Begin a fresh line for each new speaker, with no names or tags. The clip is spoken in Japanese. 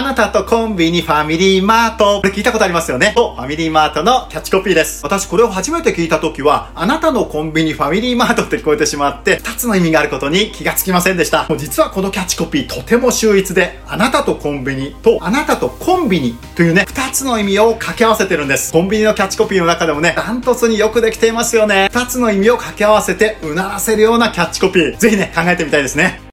あなたとコンビニファミリーマート。これ聞いたことありますよね。と、ファミリーマートのキャッチコピーです。私これを初めて聞いた時は、あなたのコンビニファミリーマートって聞こえてしまって、2つの意味があることに気がつきませんでした。もう実はこのキャッチコピーとても秀逸で、あなたとコンビニと、あなたとコンビニというね、2つの意味を掛け合わせてるんです。コンビニのキャッチコピーの中でもね、ダントツによくできていますよね。2つの意味を掛け合わせて、うならせるようなキャッチコピー。ぜひね、考えてみたいですね。